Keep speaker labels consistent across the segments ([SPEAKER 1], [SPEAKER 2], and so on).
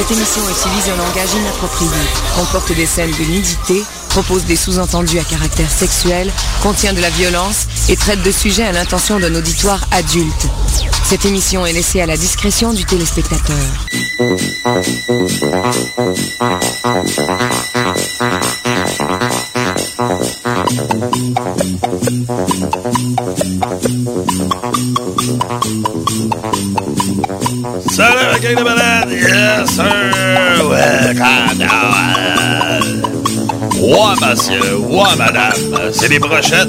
[SPEAKER 1] Cette émission utilise un langage inapproprié, comporte des scènes de nudité, propose des sous-entendus à caractère sexuel, contient de la violence et traite de sujets à l'intention d'un auditoire adulte. Cette émission est laissée à la discrétion du téléspectateur.
[SPEAKER 2] Salut, la gang de malades! Yes, sir! Ouais, monsieur, ouais, madame. C'est des brochettes.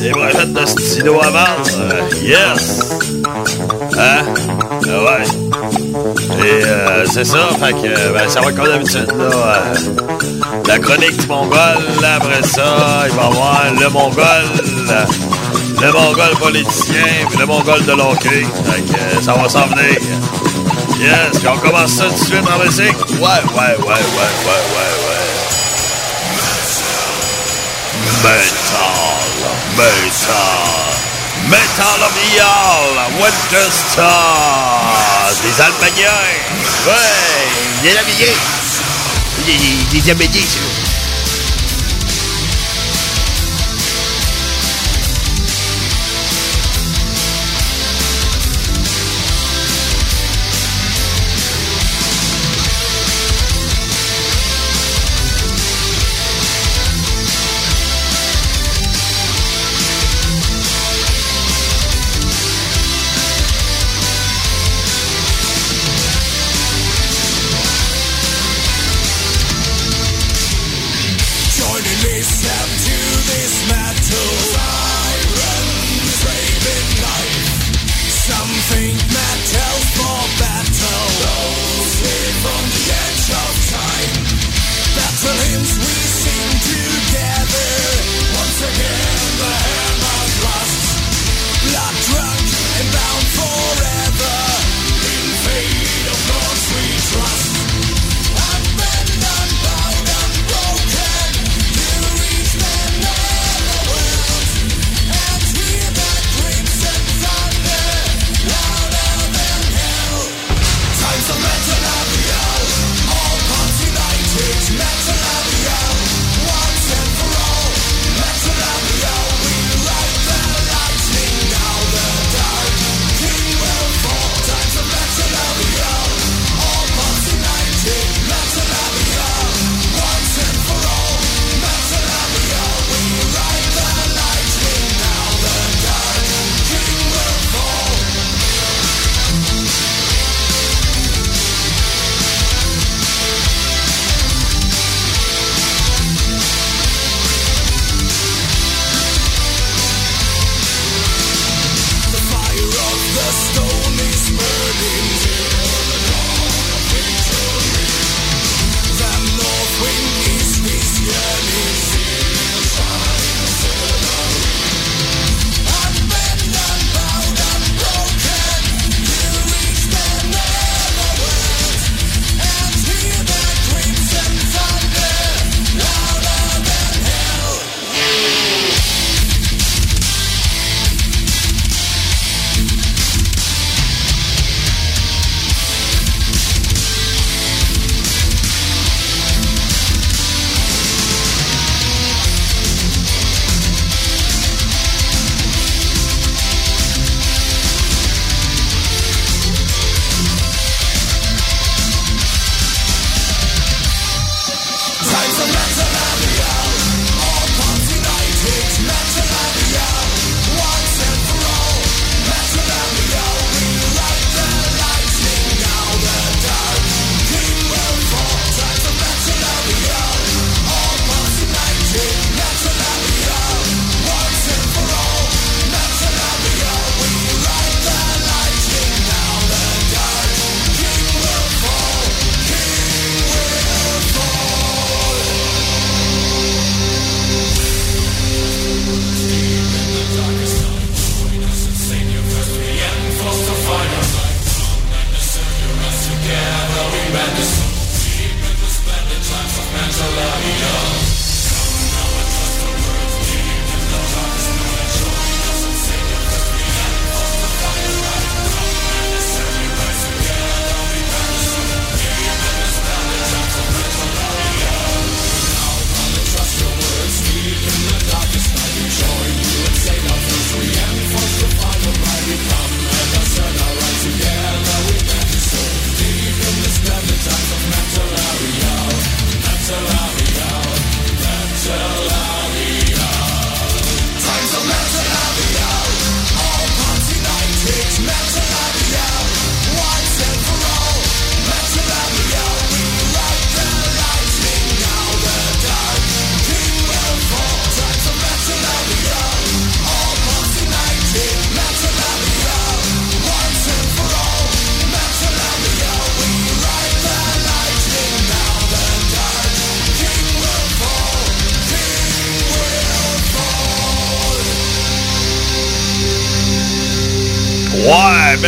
[SPEAKER 2] Des brochettes de stylo à vendre. Yes! Hein? Ah ouais. Et euh, c'est ça, fait que ben, ça va comme d'habitude, là. euh, la chronique du Mongol, après ça, il va y avoir le Mongol, le Mongol politicien, puis le Mongol de l'hockey. Fait euh, ça va s'en venir. Yes, puis on commence ça tout de suite en musique. Ouais, ouais, ouais, ouais, ouais, ouais, ouais. Metal, metal, metal of Winter Star, des Allemands, ouais, des Allemands, des, des Allemands, c'est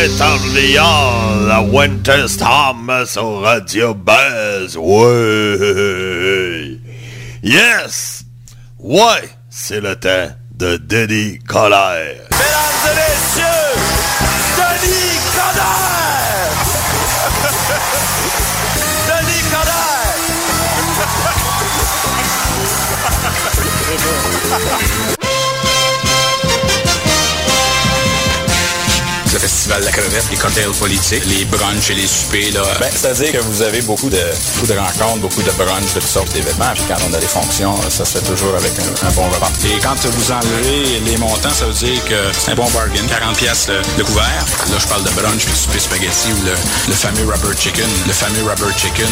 [SPEAKER 2] Metal Beyond, la Winter Storm sur Radio Buzz. Ouais. Yes. Ouais, c'est le temps de Denis Colère.
[SPEAKER 3] Festival de la crevette, les cocktails politiques, les brunchs et les soupers. Là.
[SPEAKER 4] Ben, C'est-à-dire que vous avez beaucoup de, beaucoup de rencontres, beaucoup de brunchs, de toutes sortes d'événements. Puis quand on a des fonctions, ça se fait toujours avec un, un bon repas.
[SPEAKER 3] Et quand vous enlevez les montants, ça veut dire que c'est un bon bargain. 40 pièces le, couvert. Là, je parle de brunch puis de souper spaghetti ou le, le, fameux rubber chicken. Le fameux rubber chicken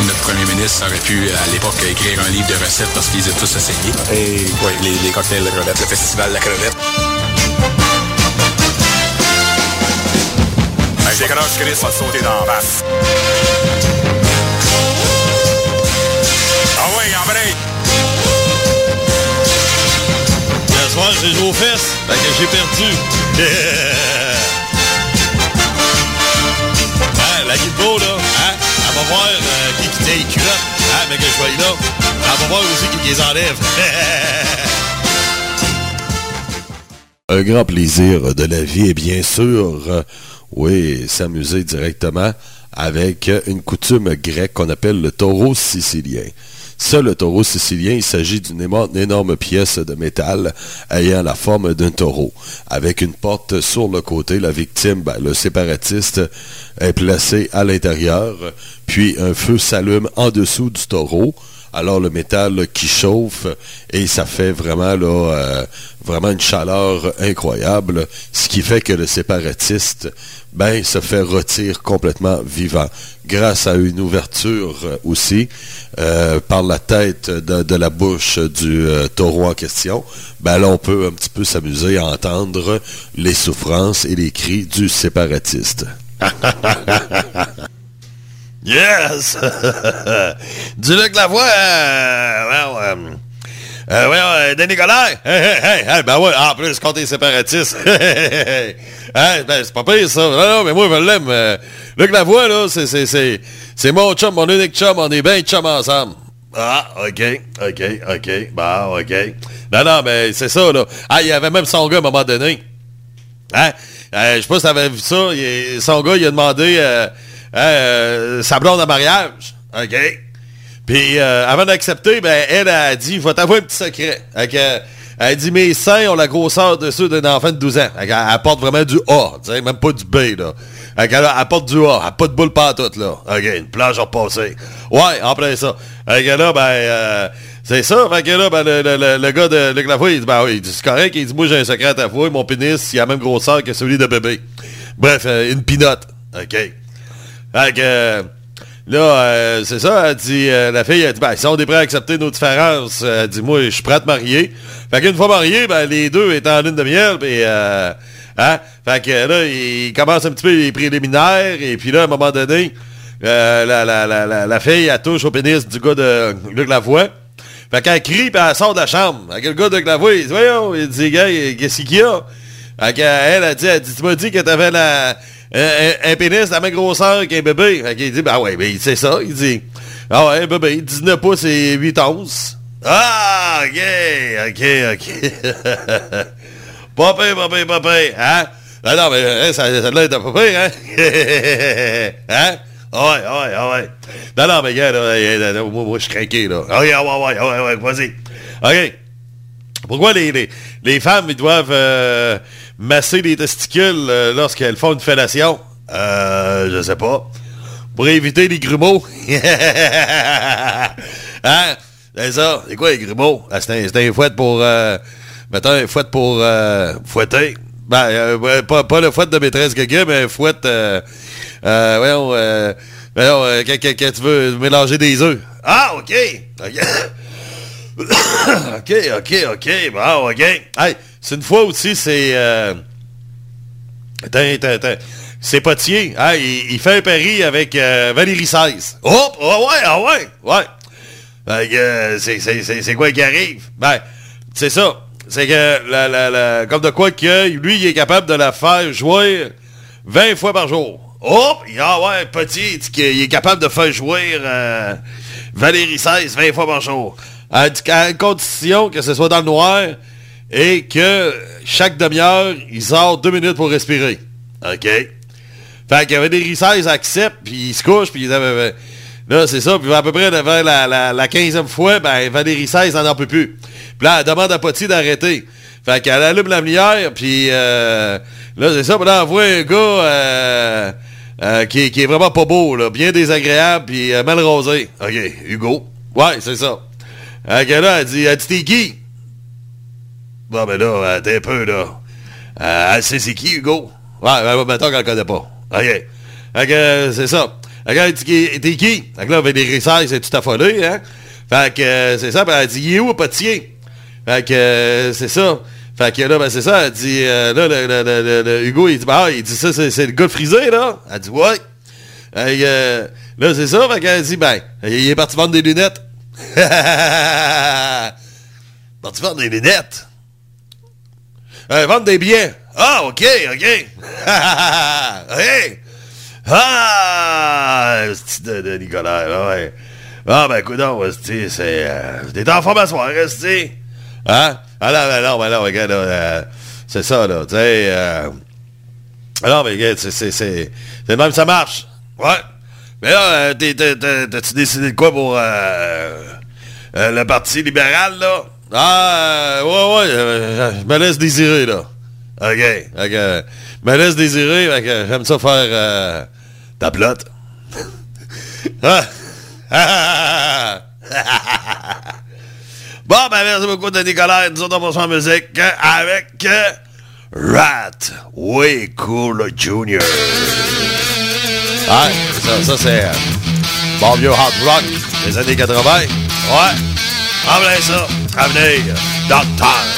[SPEAKER 3] où notre premier ministre aurait pu, à l'époque, écrire un livre de recettes parce qu'ils étaient tous essayés.
[SPEAKER 4] Et oui, les, les cocktails de crevette,
[SPEAKER 3] le festival de la crevette.
[SPEAKER 5] Décroche, Chris va te sauter dans la face. Ah oui, en break.
[SPEAKER 2] Ce soir, j'ai joué aux fesses, fait que j'ai perdu. hein, la guillemot, là, hein, elle va voir euh, qui qui tient les culottes, hein, mais que je sois là. Elle va voir aussi qui, qui les enlève. Un grand plaisir de la vie et bien sûr, euh, oui, s'amuser directement avec une coutume grecque qu'on appelle le taureau sicilien. Ça, le taureau sicilien, il s'agit d'une énorme pièce de métal ayant la forme d'un taureau. Avec une porte sur le côté, la victime, ben, le séparatiste, est placé à l'intérieur, puis un feu s'allume en dessous du taureau alors le métal qui chauffe et ça fait vraiment euh, vraiment une chaleur incroyable, ce qui fait que le séparatiste ben se fait retirer complètement vivant grâce à une ouverture aussi euh, par la tête de, la bouche du euh, taureau en question. Ben on peut un petit peu s'amuser à entendre les souffrances et les cris du séparatiste. Yes! du Luc Lavoie, euh, euh, euh, ouais, euh, Denis. Hey, hey, hey, hey, ben ouais, en plus, quand t'es séparatiste. hey, ben, c'est pas pire, ça. Non, non, mais moi, je l'aime. Euh, Luc Lavoie, là, c'est, mon chum, mon unique chum. On est bien chum ensemble. Ah, OK, OK, OK. Bah, OK. Non, non, mais c'est ça, là. Ah, il y avait même son gars à un moment donné. Hein? Euh, je sais pas si t'avais vu ça. Son gars, il a demandé... Euh, euh, sa blonde en mariage. OK? Puis euh, avant d'accepter, ben, elle a dit, je vais t'avouer un petit secret. Okay? Elle a dit, mes seins ont la grosseur de ceux d'un enfant de 12 ans. Elle, apporte vraiment du A, même pas du B, là. Elle, elle apporte du A, elle pas de boule toute là. OK, une plage. Ouais, en plein ça. Fait que là, ben, euh, c'est ça. Là, ben, le, le, le gars de Luc Lavoie, il dit, ben oui, c'est correct. Il dit, moi, j'ai un secret à t'avouer. Mon pénis, il a la même grosseur que celui de bébé. Bref, euh, une pinotte. OK? Fait que, euh, là, euh, c'est ça, elle dit, euh, la fille, elle dit, ben, si on est prêt à accepter nos différences, elle dit, moi, je suis prêt à te marier. Fait qu'une fois mariés, ben, les deux étaient en lune de miel, puis, euh, hein, fait que là, ils commencent un petit peu les préliminaires, et puis là, à un moment donné, la, la, la, la, fille, elle touche au pénis du gars de Luc Lavoie. Fait qu'elle crie, puis elle sort de la chambre. Fait que le gars de Luc Lavoie, il dit, voyons, il dit, gars, qu'est-ce qu'il y a? Fait qu'elle, elle dit, elle dit, tu m'as dit que t'avais la un, un, pénis la même grosseur qu'un bébé. Fait qu'il dit, ben ouais, ben c'est ça. Il dit, ah ouais, bébé, 19 pouces et 8 onces. Ah, ok, ok, ok. pire, pas pire, hein? Ah non, mais hein, ça, ça l'air de pas pire, hein? hein? Ah ouais, ah ouais, ouais. Non, non, mais gars, là, là, moi, moi je suis craqué, là. Ah ouais, ouais, ouais, ouais, ouais, vas-y. OK. Pourquoi les, les, les femmes, ils doivent... Euh, masser les testicules euh, lorsqu'elles font une fellation? Euh, je sais pas. Pour éviter les grumeaux. hein? C'est ça. C'est quoi les grumeaux? Ah, c'est un, un fouette pour... Euh, mettons un fouette pour euh, fouetter. Ben, euh, pas, pas le fouette de maîtresse gaga, mais un fouette... Euh, euh, voyons, euh, quand, tu veux mélanger des œufs. Ah, OK. OK. OK, OK, OK. Bon, OK. Hey, c'est une fois aussi, c'est... Euh, c'est Potier. Hein, il, il, fait un pari avec euh, Valérie XVI. Oh, oh, ouais, ah ouais, ouais. Euh, c'est quoi qui arrive? Ben, c'est ça. C'est que, la, la, la, comme de quoi que lui, il est capable de la faire jouer 20 fois par jour. Oh, ah ouais, petit, il est capable de faire jouer euh, Valérie 16 20 fois par jour. À condition que ce soit dans le noir et que chaque demi-heure, il sort deux minutes pour respirer. OK? Fait que Valérie 16 accepte, puis il se couche, puis il avait... Là, c'est ça, puis à peu près vers la, la, la 15e fois, ben Valérie 16 n'en peut plus. Puis là, elle demande à Potti d'arrêter. Fait qu'elle allume la lumière, puis euh, là, c'est ça, puis là, on voit un gars euh, euh, qui, est vraiment pas beau, bien désagréable, puis mal rosé. OK, Hugo. Ouais, c'est ça. Fait là, elle dit, elle dit, t'es qui? Bon, ben là, t'es un peu, là. sait c'est qui, Hugo? Ouais, ben, mettons qu'elle connaît pas. OK. Fait que c'est ça. Regarde, t'es qui? Fait que là, Valérie 16 c'est tout affolé, hein? Fait que c'est ça, ben, elle dit, il est où, Potier? Fait que c'est ça. Fait que là, ben c'est ça, elle dit, là, le, le, Hugo, il dit, bah, il dit ça, c'est le gars frisé, là. Elle dit, ouais. Euh, là, c'est ça, fait qu'elle dit, ben, il est parti vendre des lunettes. parti vendre des lunettes. Euh, vendre des billets. Ah, OK, OK. OK. Ah, c'est de, de Nicolas, ouais. Ah, ben, écoute, c'est... Euh, T'es en forme à tu Hein? Ah non, ben non, ben non, regarde, euh, c'est ça, là, tu sais... Euh, non, mais regarde, c'est... C'est même ça marche. Ouais. Mais là, t'as-tu décidé de quoi pour le Parti libéral, là? Ah, ouais, ouais, je me laisse désirer, là. OK, OK. Je me laisse désirer, j'aime ça faire ta plotte. bon, ben merci beaucoup de Nicolas. Nous autres, on va en musique avec Rat Way Cool Junior. Ça, ça c'est euh, bon vieux hard rock des années 80. Ouais, en ça, avenir, Docteur. Ouais, Gold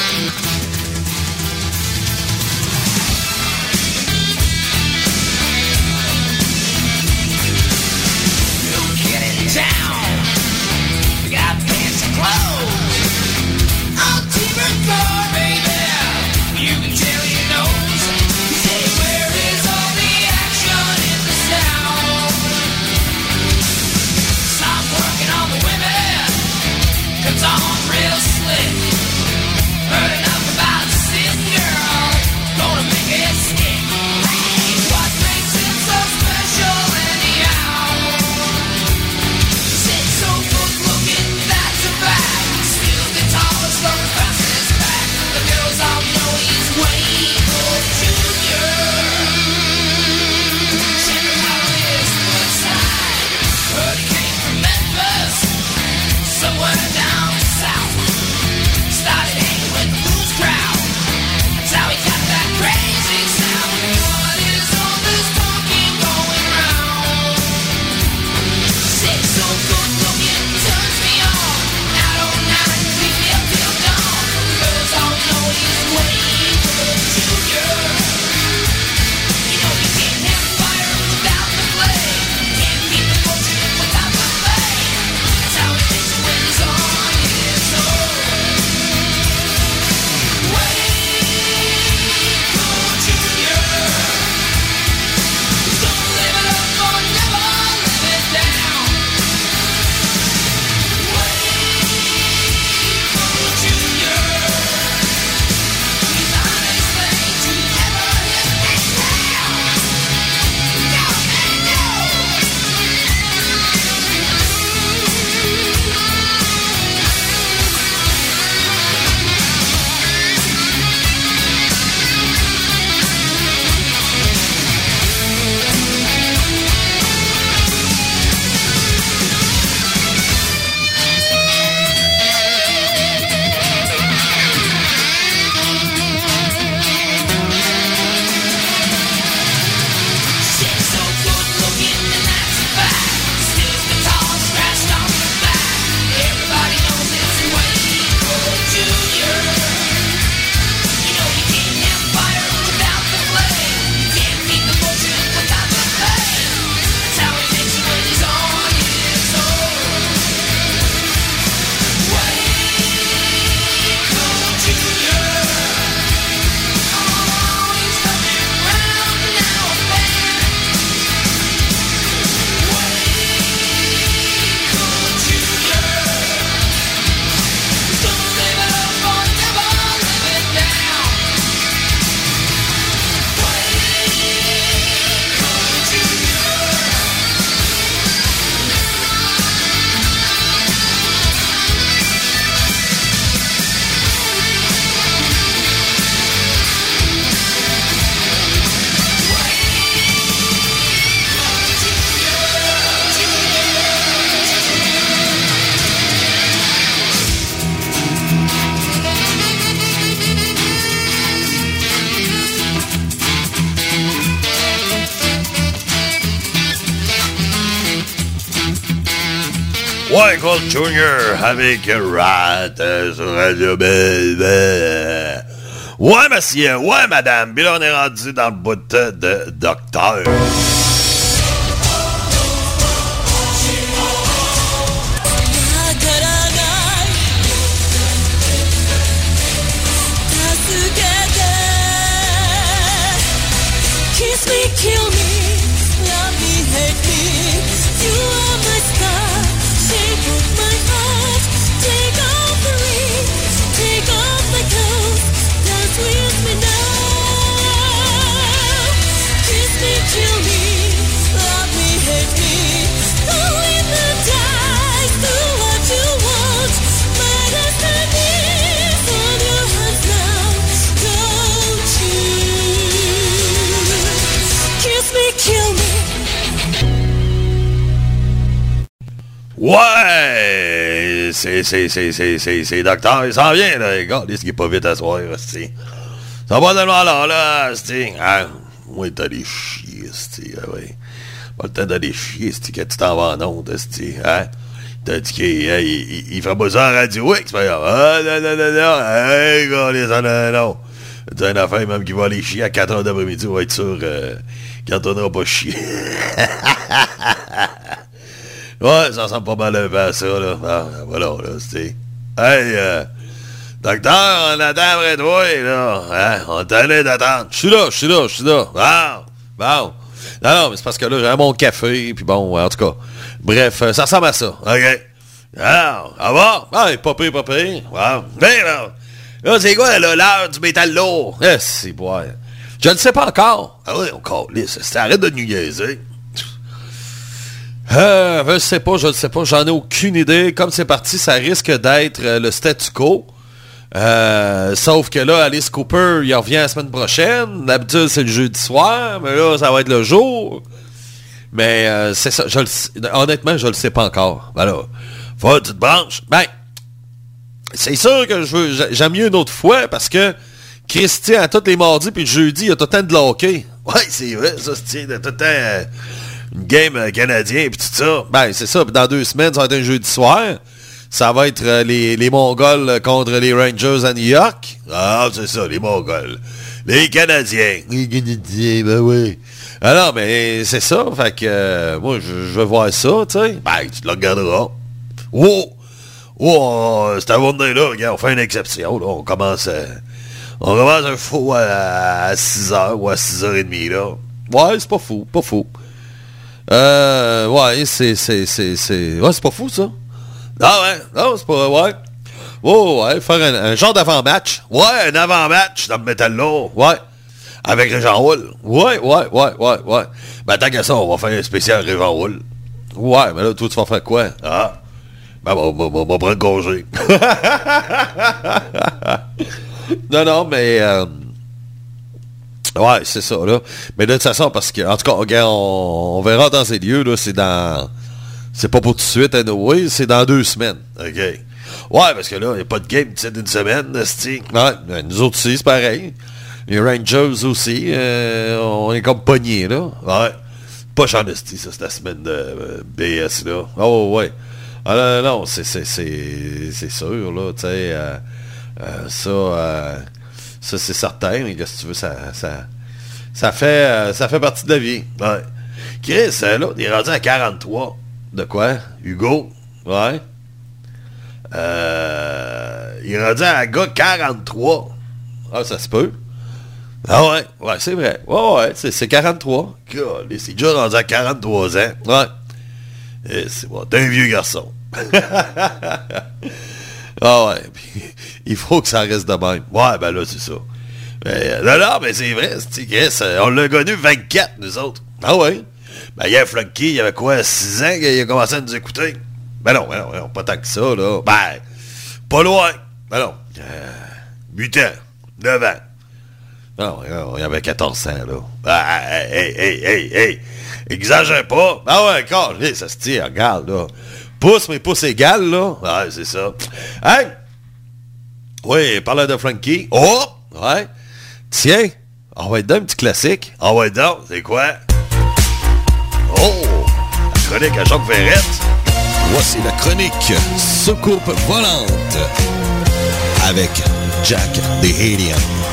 [SPEAKER 2] Junior avec Rat sur Radio Belle. Ouais, monsieur, ouais, madame. Puis là, on est rendu dans le bout de docteur. Ouais! C'est, c'est, c'est, c'est, c'est, c'est docteur, il s'en vient, là. Regarde, ce qui est pas vite à soir, c'est. Ça va tellement là, là, c'est. Ah, moi, t'as des chier, c'est. Ah, ouais. Pas le temps d'aller chier, c'est que tu t'en vas en honte, c'est. Hein? T'as dit qu'il il, il, il fait pas ça en radio, c'est pas grave. Ah, non, non, non, non. Hey, gars, les non, non. T'as une affaire même qui va aller chier à 4 h d'après-midi, on va être sûr euh, qu'il pas chier. Ouais, ça ressemble pas mal un peu à ça, là. Ah, voilà, là, c'est... Hey, euh, docteur, on attend après toi, là. Hein? On t'allait d'attendre. Je suis là, je suis là, je suis là. Bon, bon. Non, non, mais c'est parce que là, j'ai mon café, puis bon, en tout cas. Bref, euh, ça ressemble à ça. OK? Alors, ça va? Ah, pas pire, pas pire. Wow. Ben, là, là c'est quoi, là, l'heure du métal lourd? Eh, c'est boire. Je ne sais pas encore. Ah oui, on calisse. Arrête de nous niaiser. Euh, je sais pas, je ne sais pas, j'en ai aucune idée. Comme c'est parti, ça risque d'être euh, le statu quo. Euh, sauf que là, Alice Cooper, il revient la semaine prochaine. D'habitude, c'est le jeudi soir, mais là, ça va être le jour. Mais euh, c'est ça, je le honnêtement, je le sais pas encore. Ben là, faut que tu te branches. Ben, c'est sûr que j'aime mieux une autre fois parce que Christian, à tous les mardis puis le jeudi, il y a tout le temps de hockey. Ouais, c'est vrai, ça, c'est tout le temps euh, une game euh, canadien puis tout ça. Ben, c'est ça. Dans deux semaines, ça va être un jeudi soir. Ça va être euh, les, les Mongols euh, contre les Rangers à New York. Ah, c'est ça, les Mongols. Les Canadiens. Les Canadiens, ben oui. Alors, mais c'est ça. Fait que euh, moi, je, je veux voir ça, tu sais. Ben, tu le regarderas. Oh! Oh, cette journée-là, regarde, on fait une exception. Là. On commence euh, on commence un faux à, 6h ou à 6h30, là. Ouais, c'est pas fou, pas fou. Euh, ouais, c'est, c'est, c'est, c'est... Ouais, c'est pas fou, ça. Ah ouais, non, c'est pas... Ouais. Oh, ouais, faire un, un genre d'avant-match. Ouais, un avant-match dans le métal lourd. Ouais. Avec Régent Roule. Ouais, ouais, ouais, ouais, ouais. Ben, tant qu'à ça, on va faire un spécial Régent Roule. Ouais, mais là, toi, tu vas faire quoi? Ah. Ben, on va prendre congé. non, non, mais... euh, Ouais, c'est ça, là. Mais de toute façon, parce que, en tout cas, regarde, on, verra dans ces lieux, là, c'est dans... C'est pas pour tout de suite, anyway, c'est dans deux semaines. OK? Ouais, parce que là, il n'y a pas de game d'une semaine. Ouais, ben, nous autres aussi, c'est pareil. Les Rangers aussi, euh, on est comme pognés, là. Ouais. Pas en esti, ça, c'est la semaine de euh, BS, là. Oh, ouais. Ah, non, c'est, sûr, là, tu sais. euh, ça, ça, c'est certain, mais que tu veux, ça, ça, ça fait, euh, ça fait partie de la vie. Ouais. Chris, euh, là, il est rendu à 43. De quoi? Hugo? Ouais. Euh, il est rendu à un gars 43. Ah, ça se peut. Ah ouais, ouais, c'est vrai. Ouais, ouais, c'est, c'est 43. God, il s'est déjà rendu à 43 ans. Ouais. C'est bon, t'es un vieux garçon. ah ouais, puis il faut que ça reste de même. Ouais, ben là, c'est ça. Mais, euh, non, non, mais c'est vrai, c'est, euh, on l'a connu 24, nous autres. Ah ouais? Ben, hier, Flunky, il y avait quoi, 6 ans qu'il a commencé à nous écouter? Ben non, ben non, ben pas tant que ça, là. Ben, pas loin. Ben non. Euh, 8 ans, 9 ans. Non, non, il y avait 14 ans, là. Ah, hey, hey, hey, hey, hey. Exagère pas. Ah ouais, encore, ça se tire, regarde, là. Pouce, mais pouce égal, là. Ouais, c'est ça. Hey! Oui, parle de Frankie. Oh! Ouais. Tiens, on va être dans un petit classique. On va être dans, c'est quoi? Oh! La chronique à Jacques Verrette.
[SPEAKER 6] Voici la chronique Soucoupe volante avec Jack the Alien.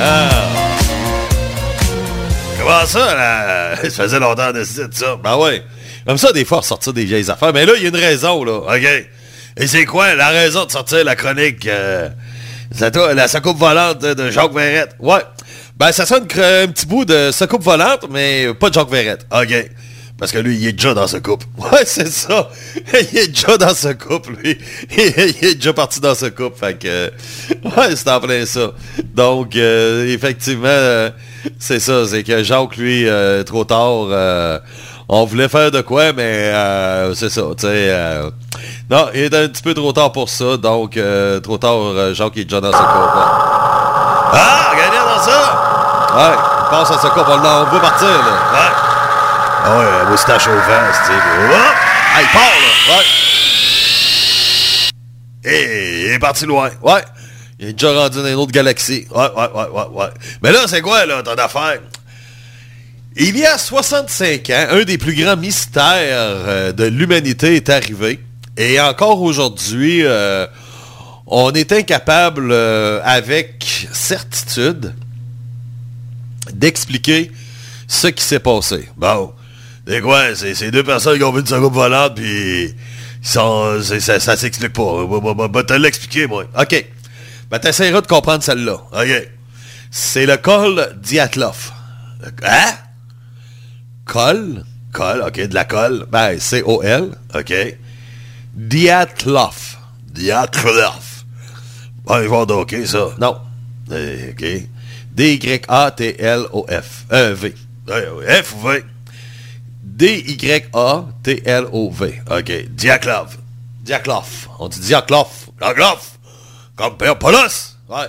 [SPEAKER 2] Ah! Comment ça, là? Ça faisait longtemps de ça. Ben ouais. Comme ça, des fois, sortir des vieilles affaires. Mais là, il y a une raison, là. OK. Et c'est quoi la raison de sortir la chronique? euh, la soucoupe volante de Jacques Verrette? Ouais. Ben, ça sonne un petit bout de soucoupe volante, mais pas de Jacques Verrette. OK. Parce que lui, il est déjà dans ce couple. Ouais, c'est ça. Il est déjà dans ce couple, lui. Il est déjà parti dans ce couple. Fait que, ouais, c'est en plein ça. Donc, euh, effectivement, euh, c'est ça. C'est que Jacques, lui, euh, trop tard, on voulait faire de quoi, mais c'est ça, non, il est un petit peu trop tard pour ça. Donc, trop tard, Jacques est déjà dans ce couple. Ah, regardez dans ça! Ouais, il passe à ce couple. On, on veut partir, là. Ouais, la moustache au vent. Hop! Ah, il part, là! Ouais. Et il est parti loin. Ouais. Il est déjà rendu dans une autre galaxie. Ouais, ouais, ouais, ouais, ouais. Mais là, c'est quoi, là, ton affaire? Il y a 65 ans, un des plus grands mystères euh, de l'humanité est arrivé. Et encore aujourd'hui, euh, on est incapable, euh, avec certitude, d'expliquer ce qui s'est passé. Bon, c'est quoi? C'est deux personnes qui ont vu une seconde volante, puis sont, ça, ça s'explique pas. Bah, te l'expliquer, moi. OK. Ben, t'essaieras de comprendre celle-là. OK. C'est le col Diatlov. Hein? Col? Col, OK, de la colle. Ben, C-O-L, OK. Diatlov. Diatlov. Bon, ils vont OK, ça. Non. Euh, OK. D-Y-A-T-L-O-F. Euh, V. F ou V? D-Y-A-T-L-O-V. OK. Diaklov. Diaklov. On dit Diaklov. Diaklov. Comme Père Polos. Ouais.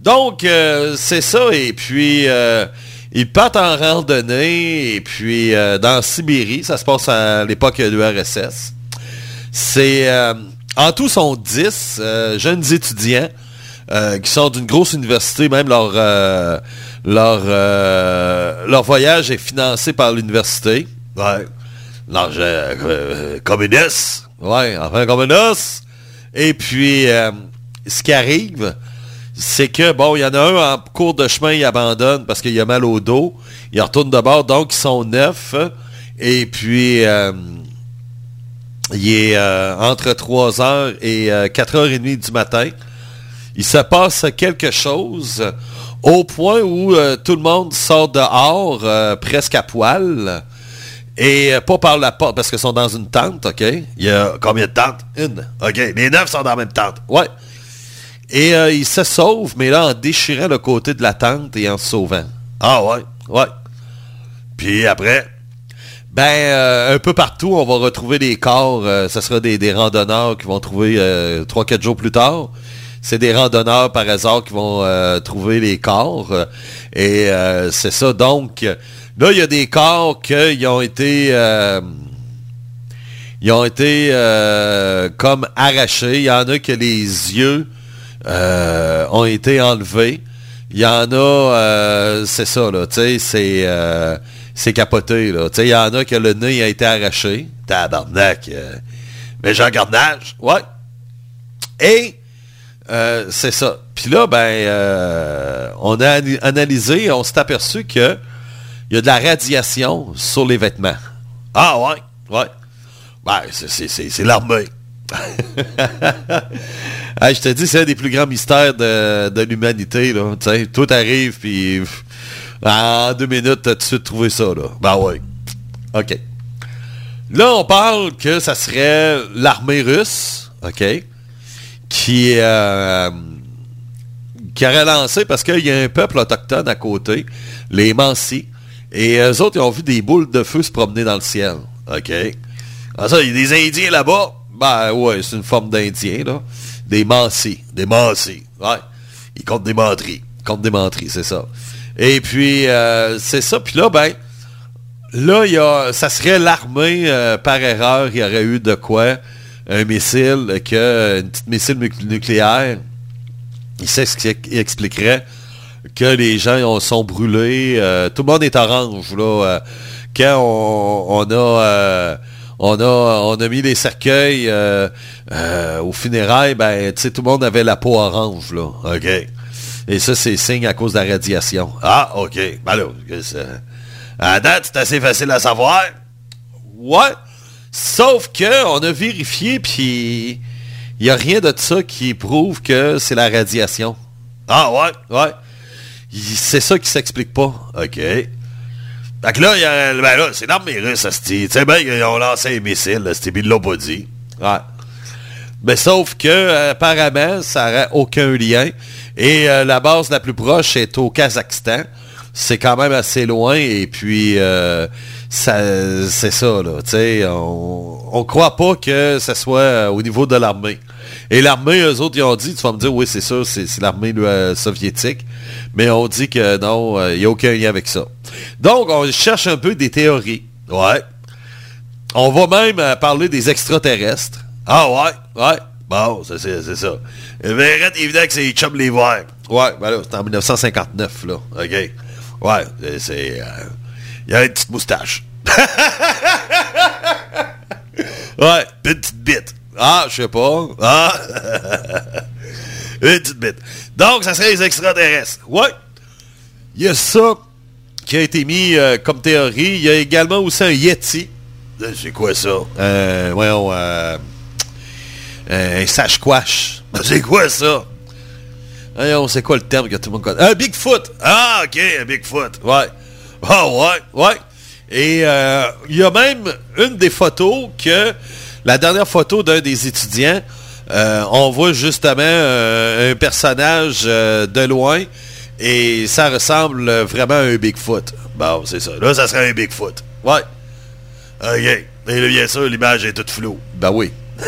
[SPEAKER 2] Donc, euh, c'est ça. Et puis, euh, ils partent en randonnée. Et puis, euh, dans Sibérie, ça se passe à l'époque de l'URSS. C'est... en tout, sont 10 euh, jeunes étudiants qui sont d'une grosse université. Même leur, leur, euh, leur voyage est financé par l'université. Ouais. L'argent euh, communiste. Ouais, enfin communiste. Et puis, euh, ce qui arrive, c'est que, bon, il y en a un en cours de chemin, il abandonne parce qu'il a mal au dos. Il retourne de bord, donc ils sont neuf. Et puis, euh, il est euh, entre 3h et euh, 4h30 du matin. Il se passe quelque chose au point où euh, tout le monde sort dehors euh, presque à poil. Et euh, pas par la porte, parce qu'ils sont dans une tente, OK? Il y a combien de tentes? Une. OK. Les neuf sont dans la même tente. Ouais. Et ils se sauvent, mais là, en déchirant le côté de la tente et en se sauvant. Ah ouais, ouais. Puis après, ben, un peu partout, on va retrouver des corps. ce sera des, des randonneurs qui vont trouver euh, 3-4 jours plus tard. C'est des randonneurs par hasard qui vont euh, trouver les corps. et euh, c'est ça. Donc, là, il y a des corps qui ont été... euh, ils ont été comme arrachés. Il y en a que les yeux ont été enlevés. Il y en a, c'est ça, là, tu sais, c'est, c'est capoté, là. Tu sais, il y en a que le nez a été arraché. Tabarnak. Euh, mais Jean Garnage, ouais. Et, euh, c'est ça. Puis là, ben, euh, on a analysé, on s'est aperçu que il y a de la radiation sur les vêtements. Ah ouais, ouais. Ben, c'est- l'armée. Je te dis, c'est un des plus grands mystères de, de l'humanité. Tu tout arrive, puis en deux minutes, t'as tout de suite trouvé ça. Là. Ben ouais. OK. Là, on parle que ça serait l'armée russe, OK, qui, euh, qui aurait lancé, parce qu'il y a un peuple autochtone à côté, les Mansi, et eux autres, ils ont vu des boules de feu se promener dans le ciel, OK? Ah, ça, il y a des Indiens là-bas. Ben ouais, c'est une forme d'Indien, là. Des Mansi. Des Mansi. Ouais. Ils comptent des menteries. Ils comptent des menteries, c'est ça. Et puis, euh, c'est ça. Puis là, ben, là, y a, ça serait l'armée, euh, par erreur, il y aurait eu de quoi? Un missile, que, une petite missile nu- nucléaire. Il sait ce qui ex- expliquerait que les gens ont- sont brûlés. euh, tout le monde est orange, là. euh, quand on, a... euh, on a, on a mis les cercueils aux funérailles, ben, tu sais, tout le monde avait la peau orange, là. OK. Et ça, c'est signe à cause de la radiation. Ah, OK. Ben à date, c'est assez facile à savoir. Ouais. Sauf que on a vérifié, puis il n'y a rien de ça qui prouve que c'est la radiation. Ah ouais, ouais. C'est ça qui s'explique pas. OK. Fait que là, il y a- ben là, c'est l'armée russe. Tu sais bien qu'ils ont lancé un missile, là, c'était ils l'ont pas dit. Ouais. Mais sauf que, apparemment, ça n'aurait aucun lien. Et euh, la base la plus proche est au Kazakhstan. C'est quand même assez loin. Et puis, euh, c'est ça, là. Tu sais, on, on croit pas que ce soit euh, au niveau de l'armée. Et l'armée, eux autres, ils ont dit, tu vas me dire, oui, c'est ça, c'est, l'armée euh, soviétique. Mais on dit que non, euh, il n'y a aucun lien avec ça. Donc, on cherche un peu des théories. Ouais. On va même parler des extraterrestres. Ah ouais, ouais. Bon, c'est, ça. Verrette, évident que c'est les chums les. Ouais, ben c'est en 1959, là. OK. Ouais, c'est... euh, Il y a une petite moustache. ouais, une petite bite. Ah, je sais pas. Ah. une petite bite. Donc, ça serait les extraterrestres. Ouais. Il y a ça qui a été mis euh, comme théorie. Il y a également aussi un Yeti. Euh, C'est quoi ça? Euh, voyons, euh, un Sasquatch. C'est quoi ça? Voyons, c'est quoi le terme que tout le monde connaît? Un Bigfoot! Ah, ok, un Bigfoot. Ouais. Ah, ouais, ouais. Et euh, il y a même une des photos que, la dernière photo d'un des étudiants, euh, on voit justement euh, un personnage de loin et ça ressemble vraiment à un Bigfoot. Bon, c'est ça. Là, ça serait un Bigfoot. Ouais. OK. Et là, bien sûr, l'image est toute floue. Ben oui.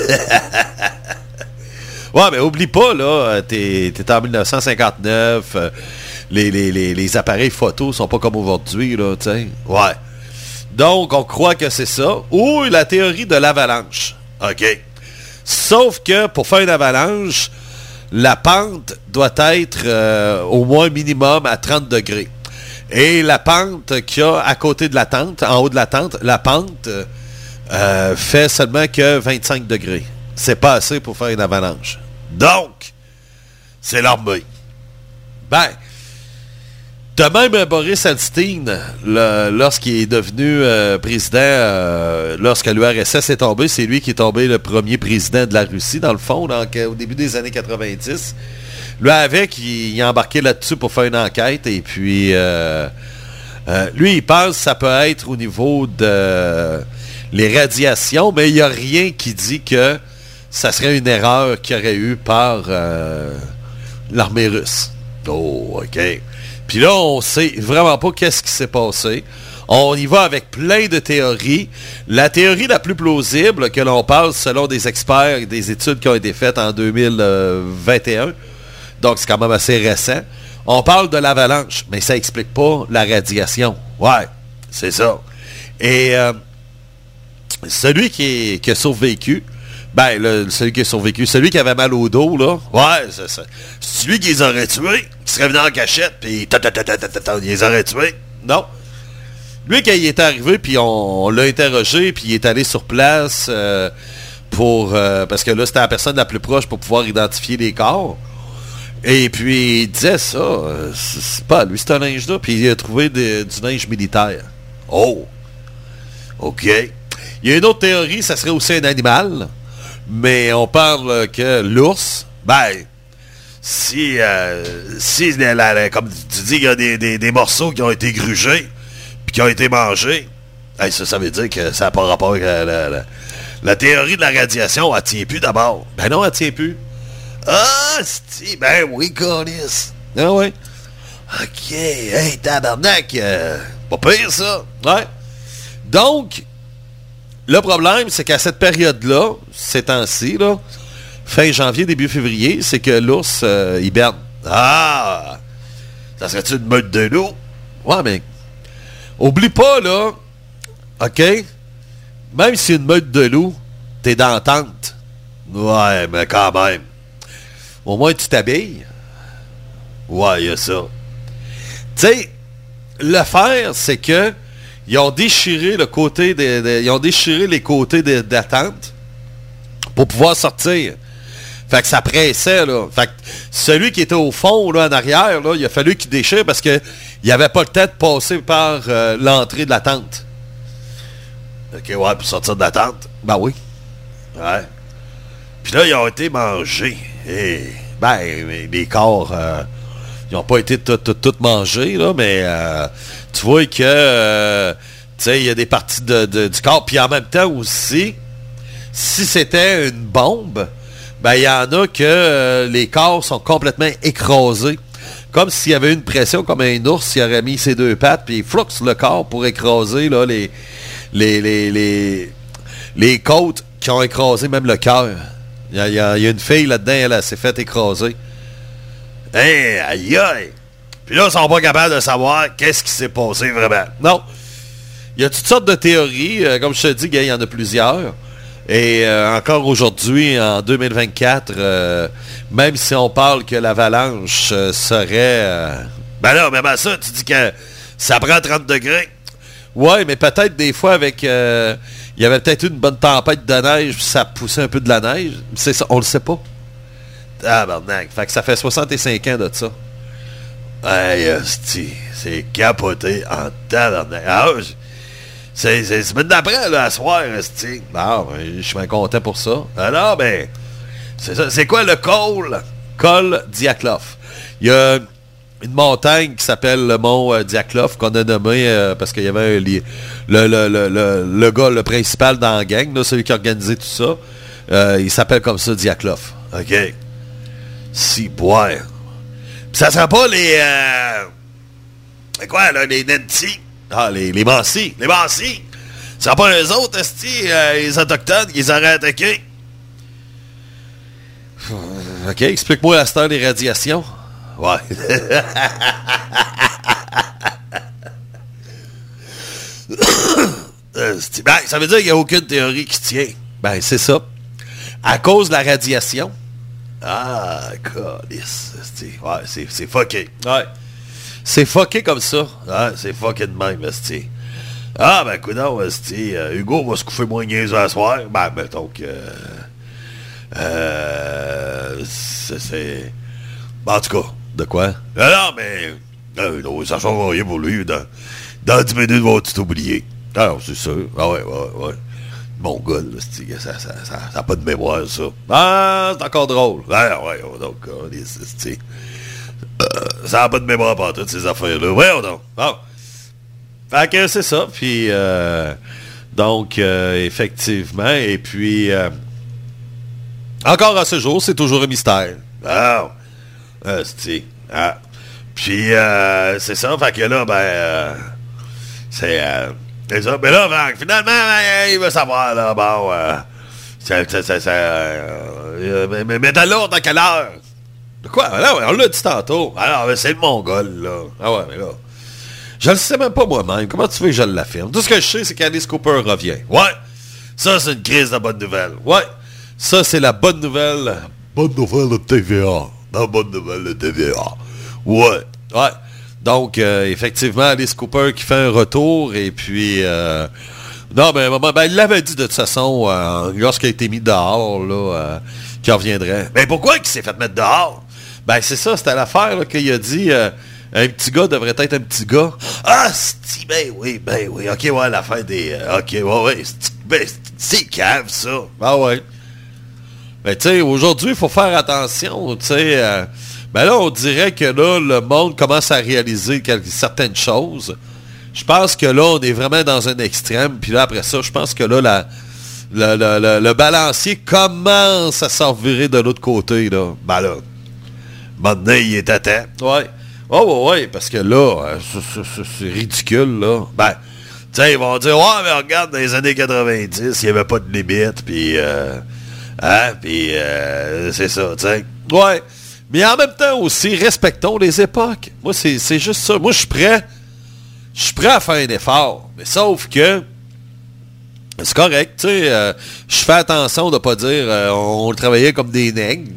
[SPEAKER 2] ouais, mais oublie pas, là, t'es t'es en 1959, euh, les, les, les, appareils photos sont pas comme aujourd'hui, là, tu. Ouais. Donc, on croit que c'est ça. Ou la théorie de l'avalanche. OK. Sauf que pour faire une avalanche, la pente doit être euh, au moins minimum à 30 degrés. Et la pente qu'il y a à côté de la tente, en haut de la tente, la pente euh, fait seulement que 25 degrés. C'est pas assez pour faire une avalanche. Donc, c'est l'armée. Ben, de même Boris Elstein, le- lorsqu'il est devenu euh, président, euh, lorsque l'URSS est tombé, c'est lui qui est tombé le premier président de la Russie, dans le fond, euh, au début des années 90. Lui, avec, il, il embarqué là-dessus pour faire une enquête, et puis, euh, euh, lui, il pense que ça peut être au niveau de les radiations, mais il n'y a rien qui dit que ça serait une erreur qu'il y aurait eu par euh, l'armée russe. Oh, OK. Puis là, on sait vraiment pas qu'est-ce qui s'est passé. On y va avec plein de théories. La théorie la plus plausible que l'on parle selon des experts et des études qui ont été faites en 2021, donc c'est quand même assez récent, on parle de l'avalanche, mais ça explique pas la radiation. Ouais, c'est ça. Et euh, celui qui a survécu, ben, le- celui qui a survécu, celui qui avait mal au dos, là, ouais, c'est ça. C'est lui qui les aurait tués, qui serait venu en cachette, puis ta ta ta ta ta ta ta, il les aurait tués. Non. Lui, quand il est arrivé, puis on, on l'a interrogé, puis il est allé sur place euh, pour... euh, parce que là, c'était la personne la plus proche pour pouvoir identifier les corps. Et puis, il disait ça, euh, c'est pas lui, c'est un linge là, puis il a trouvé du linge militaire. Oh! OK. Il y a une autre théorie, ça serait aussi un animal, mais on parle que l'ours, ben, si, euh, si comme tu dis, il y a des, des- des morceaux qui ont été grugés, puis qui ont été mangés, ça, ça veut dire que ça n'a pas rapport avec la, la- théorie de la radiation, elle tient plus d'abord. Ben non, elle tient plus. Ah, si, ben oui, Conis. Ah ouais. OK, hey, tabarnak, euh, pas pire ça. Ouais. Donc, le problème, c'est qu'à cette période-là, ces temps-ci, fin janvier, début février, c'est que l'ours euh, hiberne. Ah! Ça serait-tu une meute de loup? Ouais, mais oublie pas, là, OK? Même si une meute de loups, t'es dans tente. Ouais, mais quand même. Au moins, tu t'habilles. Ouais, il y a ça. Tu sais, l'affaire, c'est que ils ont déchiré le côté des, des- ils ont déchiré les côtés de, de la tente pour pouvoir sortir. Fait que ça pressait, là. Fait que celui qui était au fond, là, en arrière, là, il a fallu qu'il déchire parce que il avait pas le temps de passer par euh, l'entrée de la tente. OK, ouais, pour sortir de la tente. Ben oui. Ouais. Puis là, ils ont été mangés. Et, ben, mais les corps, euh, ils n'ont pas été tout, tout, mangés, là, mais euh, tu vois que, euh, il y a des parties de, du corps. Puis en même temps aussi, si c'était une bombe, ben, il y en a que euh, les corps sont complètement écrasés. Comme s'il y avait une pression, comme un ours, il aurait mis ses deux pattes, puis il flux le corps pour écraser là, les, les, les, les, les côtes qui ont écrasé même le cœur. Il y a, une fille là-dedans, elle, elle s'est fait écraser. Hey, aïe aïe! Puis là, ils sont pas capables de savoir qu'est-ce qui s'est passé vraiment. Non. Il y a toutes sortes de théories. euh, comme je te dis, il y en a plusieurs. Et euh, encore aujourd'hui, en 2024, euh, même si on parle que l'avalanche serait... Ben là, même à ça, tu dis que ça prend 30 degrés. Ouais, mais peut-être des fois avec... il y avait peut-être une bonne tempête de neige, puis ça poussait un peu de la neige. C'est ça, on le sait pas. Ah. Fait que ça fait 65 ans de ça. Hey, esti, c'est capoté en tabarnak. Ah, c'est c'est semaine d'après, là, à soir. Non, ben, je suis content pour ça. Alors, ben, c'est quoi le col? Col Diaklof. Il y a une montagne qui s'appelle le mont euh, qu'on a nommé euh, parce qu'il y avait le, le, le, le, gars, le principal dans la gang, celui qui a organisé tout ça. euh, il s'appelle comme ça Diaklof. OK. Si, boire. Pis ça sera pas les... Euh... Quoi, là, les Nancy? Ah, les, les Mansi. Les Mansi. Ça sera pas eux autres, esti, euh, les Autochtones, qui les auraient attaqués? OK, explique-moi la star des radiations. Ouais. Ben, ça veut dire qu'il n'y a aucune théorie qui tient. Ben, c'est ça. À cause de la radiation, ah, calice. Ouais, c'est, fucké. Ouais. C'est fucké comme ça. Ouais, c'est fucké de même, esti. Ah, ben, coudonc, esti. euh, Hugo va se coucher moins niaiseux à soir. Ben, mettons que... Euh... C'est... c'est- Ben, en tout cas, de quoi? Ah non, mais... euh, non, ça change rien pour lui. Dans, dans 10 minutes, il va tout oublier. Ah, c'est sûr. Ah ouais, ouais, ouais. Mon gars, là, c'est- ça n'a ça, ça, ça pas de mémoire, ça. Ah, c'est encore drôle. Ouais, donc, c'est- c'est- euh, ça n'a pas de mémoire par toutes ces affaires-là. Ouais, donc. Bon. Fait que c'est ça. Puis, euh, donc, euh, effectivement, et puis, euh, encore à ce jour, c'est toujours un mystère. Ah, c'est- ah. Puis, c'est ça. Fait que là, ben, c'est... Mais là, ben, finalement, ben, il veut savoir, là, bon... Euh, euh, mais, mais, t'as l'autre à quelle heure? De quoi? Ah ouais, on l'a dit tantôt. Alors, ben, c'est le mongol, là. Ah ouais, mais là... Je le sais même pas moi-même. Comment tu veux que je l'affirme? Tout ce que je sais, c'est qu'Alice Cooper revient. Ouais! Ça, c'est une crise de bonne nouvelle. Ouais! Ça, c'est la bonne nouvelle. Bonne nouvelle de TVA. La bonne nouvelle de TVA. Ouais. Ouais. Donc, euh, effectivement, Alice Cooper qui fait un retour et puis... euh, non, ben, maman, ben, il l'avait dit de toute façon, euh, lorsqu'il a été mis dehors, là, qu'il reviendrait. Mais pourquoi il s'est fait mettre dehors? Ben, c'est ça, c'était l'affaire qu'il a dit... un petit gars devrait être un petit gars. Ah, c'est ben oui, ben oui. OK, ouais, l'affaire des... OK, ouais, ouais. Ben, c'est cave, ça. Ah ouais. Mais tu sais, aujourd'hui, il faut faire attention, tu sais. Ben là, on dirait que là, le monde commence à réaliser certaines choses. Je pense que là, on est vraiment dans un extrême. Puis là, après ça, je pense que là, la, le, balancier commence à s'en virer de l'autre côté, là. Ben là, maintenant, il est à temps. Ouais. Oh, ouais, ouais, parce que là, euh, c'est- ridicule, là. Ben, tu sais, ils vont dire, ouais, mais regarde, dans les années 90, il n'y avait pas de limite, puis... Euh, Hein? Puis euh, c'est ça, tu sais. Ouais. Mais en même temps aussi, respectons les époques. Moi, c'est juste ça. Moi, je suis prêt. Je suis prêt à faire un effort. Mais sauf que C'est correct, tu sais. euh, je fais attention de pas dire euh, on, travaillait comme des nègres.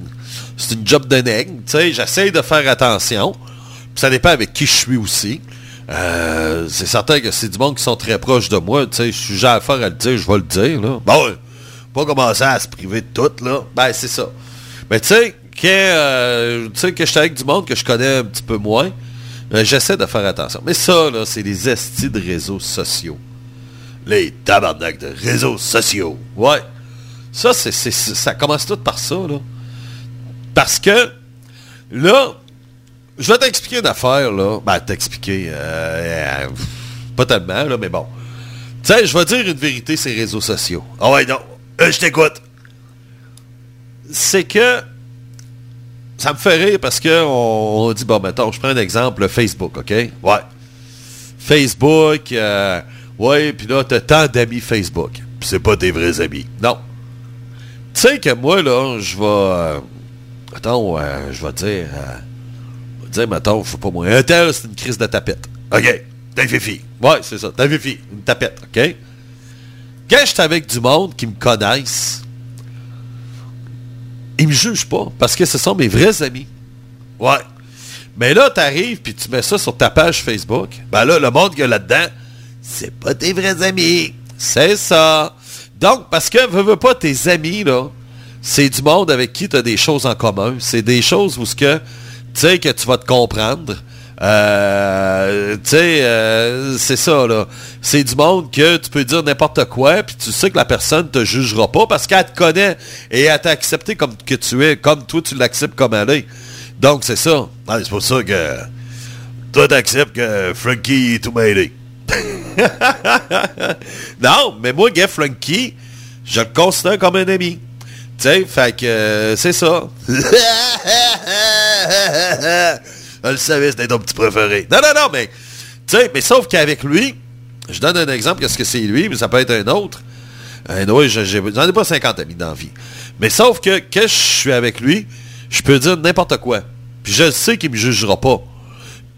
[SPEAKER 2] C'est une job de nègre, tu sais. J'essaie de faire attention. Puis ça dépend avec qui je suis aussi. Euh, c'est certain que c'est du monde qui sont très proches de moi, tu sais. Je suis déjà à le dire, je vais le dire. Bon, pas commencer à se priver de tout, là. Ben, c'est ça. Mais tu sais, quand, euh, tu sais, que je suis avec du monde que je connais un petit peu moins, j'essaie de faire attention. Mais ça, là, c'est les estis de réseaux sociaux. Les tabarnak de réseaux sociaux. Ouais. Ça, ça commence tout par ça, là. Parce que, là, je vais t'expliquer une affaire, là. Ben, t'expliquer, euh, euh, pas tellement, là, mais bon. Tu sais, je vais dire une vérité, ces réseaux sociaux. Ah ouais, non. Je t'écoute. C'est que ça me fait rire parce que on, dit, bon, mettons, je prends un exemple, Facebook, OK? Ouais. Facebook, euh, ouais, puis là, t'as tant d'amis Facebook. C'est pas tes vrais amis. Non. Tu sais que moi, là, je vais... euh, attends, euh, je vais dire... euh, je vais dire, mettons, je sais pas moi, un tel, c'est une crise de tapette. OK. T'as fifi. Ouais, c'est ça. T'as fifi. Une tapette, OK? Quand je suis avec du monde qui me connaissent, ils me jugent pas parce que ce sont mes vrais amis. Ouais. Mais là, t'arrives puis tu mets ça sur ta page Facebook. Ben là, le monde a là-dedans, c'est pas tes vrais amis. C'est ça. Donc, parce que, veux, veux pas, tes amis, là, c'est du monde avec qui tu as des choses en commun. C'est des choses où ce que, tu sais, que tu vas te comprendre. Euh, tu sais, euh, c'est ça, là. C'est du monde que tu peux dire n'importe quoi, puis tu sais que la personne te jugera pas parce qu'elle te connaît et elle t'a accepté comme que tu es, comme toi tu l'acceptes comme elle est. Donc, c'est ça. Ah, c'est pour ça que toi, t'acceptes que Frankie est tout mêlé. non, mais moi, gars, Frankie, je le considère comme un ami. Tu sais, fait que euh, c'est ça. je le savais, c'était ton petit préféré. Non, non, non, mais, tu sais, mais sauf qu'avec lui, je donne un exemple, qu'est-ce que c'est lui, mais ça peut être un autre. Un autre, j'en ai pas 50 amis dans la vie. Mais sauf que, quand je suis avec lui, je peux dire n'importe quoi. Puis je sais qu'il me jugera pas.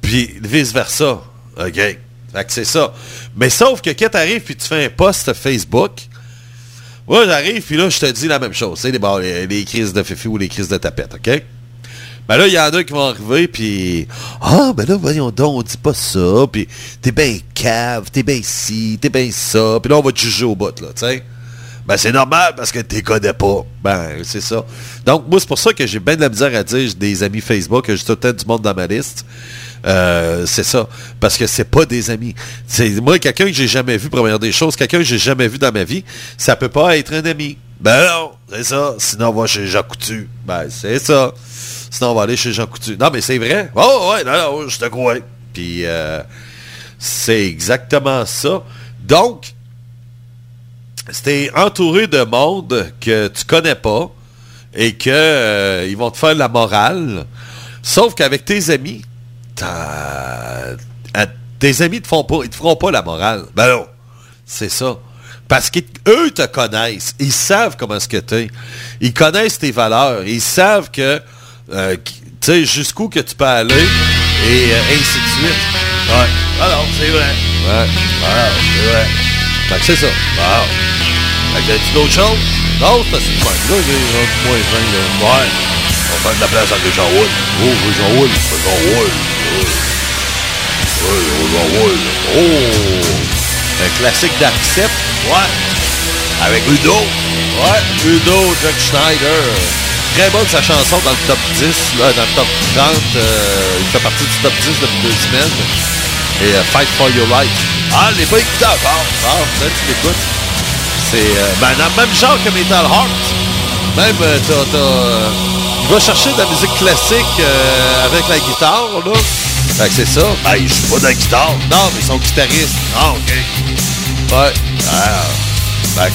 [SPEAKER 2] Puis vice-versa. OK? Fait que c'est ça. Mais sauf que quand t'arrives puis tu fais un post Facebook, moi j'arrive puis là je te dis la même chose. C'est les, les crises de fifi ou les crises de tapette, OK? Ben là, il y en a qui vont arriver, puis Ah, ben là, voyons donc, on dit pas ça, puis t'es bien cave, t'es bien ci, t'es bien ça, puis là, on va te juger au bout, là, tu sais. Ben, c'est normal parce que t'es connais pas. Ben, c'est ça. Donc, moi, c'est pour ça que j'ai bien de la misère à dire j'ai des amis Facebook, que j'ai tout le temps du monde dans ma liste. Euh, c'est ça. Parce que c'est pas des amis. Moi, quelqu'un que j'ai jamais vu, première des choses, quelqu'un que j'ai jamais vu dans ma vie, ça peut pas être un ami. Ben non, c'est ça. Sinon, on va chez Jean Coutu. Ben, c'est ça. Sinon, on va aller chez Jean Coutu. Non, mais c'est vrai. Oh, ouais, non, non, je te crois. Puis, euh, c'est exactement ça. Donc, c'était entouré de monde que tu connais pas et que euh, ils vont te faire la morale. Sauf qu'avec tes amis, tes amis te font pas, ils te feront pas la morale. Ben non, c'est ça. Parce qu'eux te connaissent, ils savent comment est-ce que t'es. Ils connaissent tes valeurs, ils savent que, euh, tu sais, jusqu'où que tu peux aller et euh, ainsi de suite. Ouais. Alors, c'est vrai. Ouais. Wow, c'est vrai. Fait que c'est ça. Wow. Fait que tu d'autres choses? Non, c'est assez fun. Là, il est rendu moins 20, là. Ouais. On va faire de la place à Richard Wood. Oh, Richard Wood. Richard Wood. Oui, Richard Wood. Oh. Un classique d'Accept. Ouais. Avec Udo. Ouais. Udo, Jack Schneider. Très bonne sa chanson dans le top 10, là, dans le top 30. euh, il fait partie du top 10 depuis deux semaines. Et euh, Fight for Your Life. Ah, l'ai pas écouté encore. Ah, peut-être que tu l'écoutes. C'est euh, ben, dans le même genre que Metal Heart. Même, euh, t'as, t'as, euh, il va chercher de la musique classique avec la guitare, là. Fait que c'est ça. Ben, je suis pas de la guitare. Non, mais ils sont guitaristes. Ah, OK. Ouais. Ah, ben.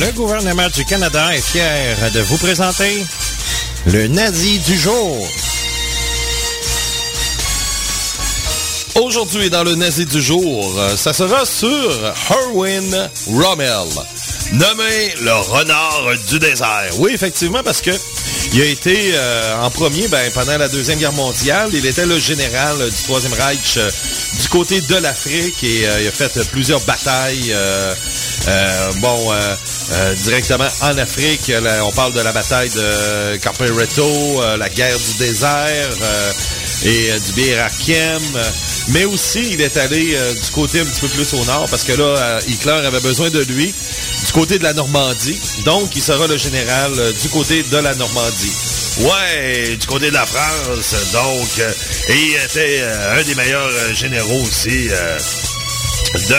[SPEAKER 7] Le gouvernement du Canada est fier de vous présenter le nazi du jour.
[SPEAKER 2] Aujourd'hui, dans le nazi du jour, euh, ça sera sur Herwin Rommel, nommé le renard du désert. Oui, effectivement, parce que il a été euh, en premier ben, pendant la Deuxième Guerre mondiale. Il était le général du Troisième Reich euh, du côté de l'Afrique et il a fait plusieurs batailles. Euh, bon, euh, euh, directement en Afrique, on parle de la bataille de Caporetto, euh, la guerre du désert et du Bir Hakeim. Euh, Mais aussi, il est allé du côté un petit peu plus au nord parce que là, Hitler avait besoin de lui du côté de la Normandie. Donc, il sera le général du côté de la Normandie.
[SPEAKER 8] Ouais, du côté de la France, donc, et il était un des meilleurs généraux aussi de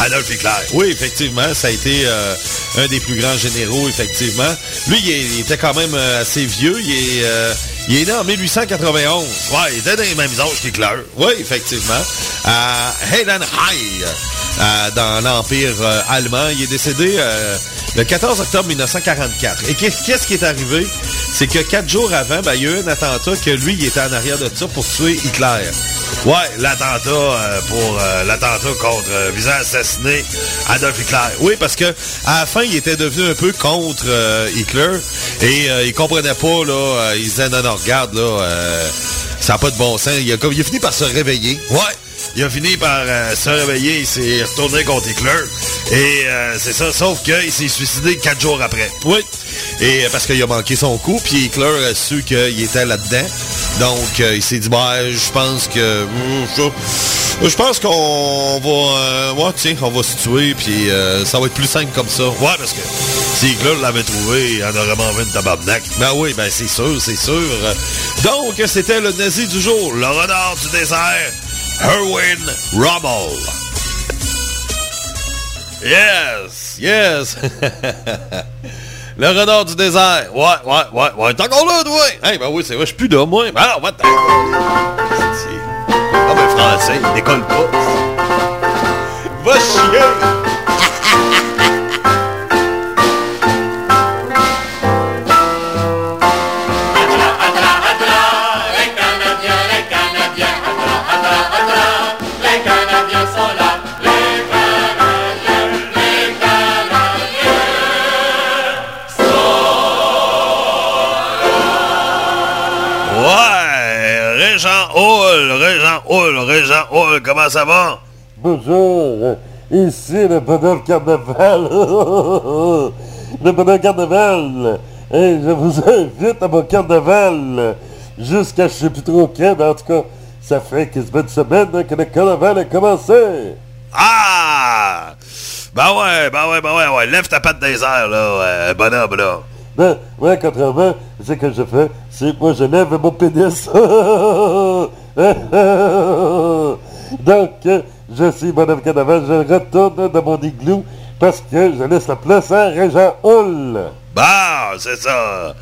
[SPEAKER 8] Adolf Hitler.
[SPEAKER 2] Oui, effectivement, ça a été euh, un des plus grands généraux, effectivement. Lui, il, est- il était quand même euh, assez vieux. Il est, euh, il est né en 1891.
[SPEAKER 8] Ouais, il était dans les mêmes âges qu'Hitler.
[SPEAKER 2] Oui, effectivement. À Heidenheim, euh, dans l'Empire allemand. Il est décédé le 14 octobre 1944. Et qu'est- qu'est-ce qui est arrivé? C'est que quatre jours avant, ben, il y a eu un attentat que lui, il était en arrière de ça pour tuer Hitler.
[SPEAKER 8] Ouais, l'attentat euh, pour euh, l'attentat contre euh, visant à assassiner Adolf Hitler.
[SPEAKER 2] Oui, parce que à la fin, il était devenu un peu contre Hitler et il comprenait pas, là, il disait, non, non, regarde, là, ça n'a pas de bon sens. Il a, comme- il a fini par se réveiller.
[SPEAKER 8] Ouais, il a fini par se réveiller, il s'est retourné contre Hitler. Et c'est ça, sauf qu'il s'est suicidé quatre jours après.
[SPEAKER 2] Oui. Et parce qu'il a manqué son coup, puis Hitler a su qu'il était là-dedans. Donc, euh, il s'est dit, bah, je pense que... hum, Je, pense qu'on va... euh, ouais, tiens, on va se tuer, puis euh, ça va être plus simple comme ça.
[SPEAKER 8] Ouais, parce que si Hitler l'avait trouvé, il en aurait mangé une tabarnak.
[SPEAKER 2] Ben oui, ben c'est sûr, c'est sûr. Donc, c'était le nazi du jour.
[SPEAKER 8] Le renard du désert, Erwin Rommel. Yes!
[SPEAKER 2] Yes! le renard du désert.
[SPEAKER 8] Ouais, ouais, ouais, ouais. T'es encore là, toi?
[SPEAKER 2] Hey, ben oui, c'est vrai, je suis plus là, moi.
[SPEAKER 8] Ben non, va t'en... Ah ben français, il décolle pas.
[SPEAKER 2] Va chier!
[SPEAKER 8] Régent Hall, Régent Hall, comment ça va?
[SPEAKER 9] Bonjour, ici le bonhomme carnaval. le bonhomme carnaval. Et je vous invite à mon carnaval jusqu'à je sais plus trop quand, mais en tout cas, ça fait quasiment une semaine que le carnaval a commencé.
[SPEAKER 8] Ah! Ben ouais, ben ouais, ben ouais, ouais. Lève ta patte des airs, là, euh, bonhomme, là.
[SPEAKER 9] Ben, ouais, contrairement, ce que je fais, c'est que moi je lève mon pénis. Donc, je suis bonhomme carnaval, je retourne dans mon igloo parce que je laisse la place à Régent Hull.
[SPEAKER 8] Bah, c'est ça.